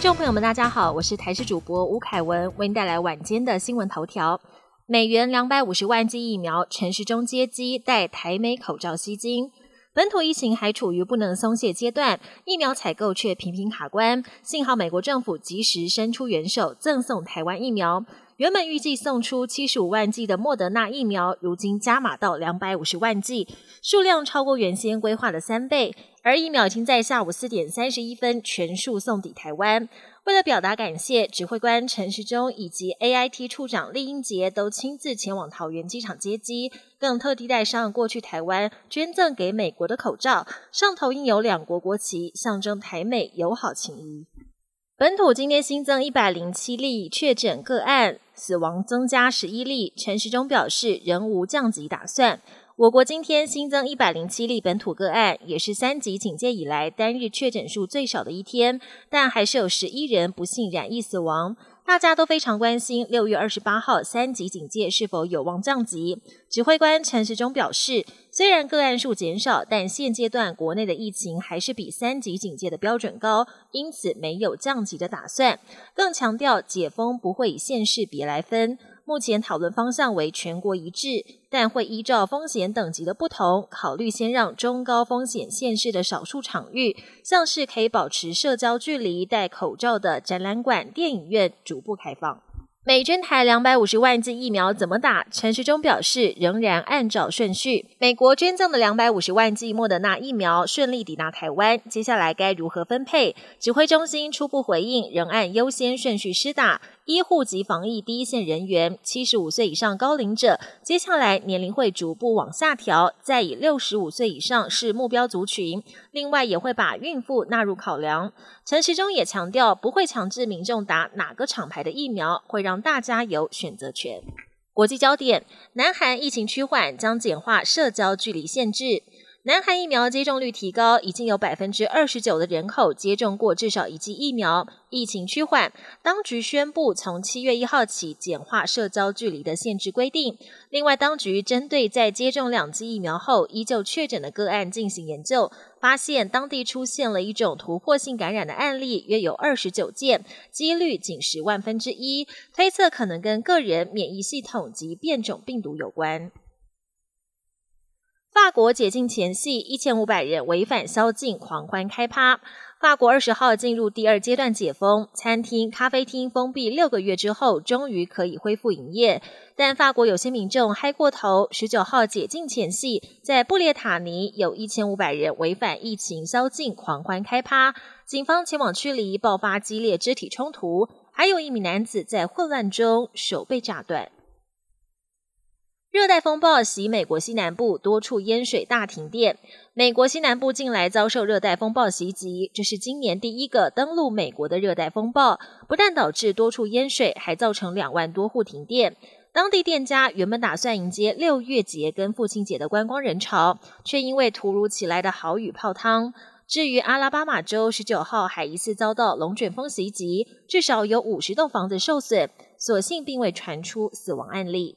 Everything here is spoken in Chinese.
听众朋友们，大家好，我是台视主播吴凯文，为您带来晚间的新闻头条。美元两百五十万剂疫苗，陈时中接机带台美口罩吸金。本土疫情还处于不能松懈阶段，疫苗采购却频频卡关。幸好美国政府及时伸出援手，赠送台湾疫苗。原本预计送出七十五万剂的莫德纳疫苗，如今加码到两百五十万剂，数量超过原先规划的三倍。而疫苗已经在下午四点三十一分全数送抵台湾。为了表达感谢，指挥官陈时中以及 AIT 处长厉英杰都亲自前往桃园机场接机，更特地带上过去台湾捐赠给美国的口罩，上头印有两国国旗，象征台美友好情谊。本土今天新增一百零七例确诊个案。死亡增加十一例，陈时中表示仍无降级打算。我国今天新增一百零七例本土个案，也是三级警戒以来单日确诊数最少的一天，但还是有十一人不幸染疫死亡。大家都非常关心六月二十八号三级警戒是否有望降级。指挥官陈时中表示，虽然个案数减少，但现阶段国内的疫情还是比三级警戒的标准高，因此没有降级的打算。更强调解封不会以县市别来分。目前讨论方向为全国一致，但会依照风险等级的不同，考虑先让中高风险县市的少数场域，像是可以保持社交距离、戴口罩的展览馆、电影院，逐步开放。美捐台两百五十万剂疫苗怎么打？陈时中表示，仍然按照顺序。美国捐赠的两百五十万剂莫德纳疫苗顺利抵达台湾，接下来该如何分配？指挥中心初步回应，仍按优先顺序施打。医护及防疫第一线人员、七十五岁以上高龄者，接下来年龄会逐步往下调，再以六十五岁以上是目标族群。另外，也会把孕妇纳入考量。陈时中也强调，不会强制民众打哪个厂牌的疫苗，会让让大家有选择权。国际焦点：南韩疫情趋缓，将简化社交距离限制。南韩疫苗接种率提高，已经有百分之二十九的人口接种过至少一剂疫苗。疫情趋缓，当局宣布从七月一号起简化社交距离的限制规定。另外，当局针对在接种两剂疫苗后依旧确诊的个案进行研究，发现当地出现了一种突破性感染的案例，约有二十九件，几率仅十万分之一，推测可能跟个人免疫系统及变种病毒有关。法国解禁前夕，一千五百人违反宵禁狂欢开趴。法国二十号进入第二阶段解封，餐厅、咖啡厅封闭六个月之后，终于可以恢复营业。但法国有些民众嗨过头，十九号解禁前夕，在布列塔尼有一千五百人违反疫情宵禁狂欢开趴，警方前往驱离，爆发激烈肢体冲突，还有一名男子在混乱中手被炸断。热带风暴袭美国西南部，多处淹水、大停电。美国西南部近来遭受热带风暴袭击，这是今年第一个登陆美国的热带风暴，不但导致多处淹水，还造成两万多户停电。当地店家原本打算迎接六月节跟父亲节的观光人潮，却因为突如其来的豪雨泡汤。至于阿拉巴马州十九号还疑似遭到龙卷风袭击，至少有五十栋房子受损，所幸并未传出死亡案例。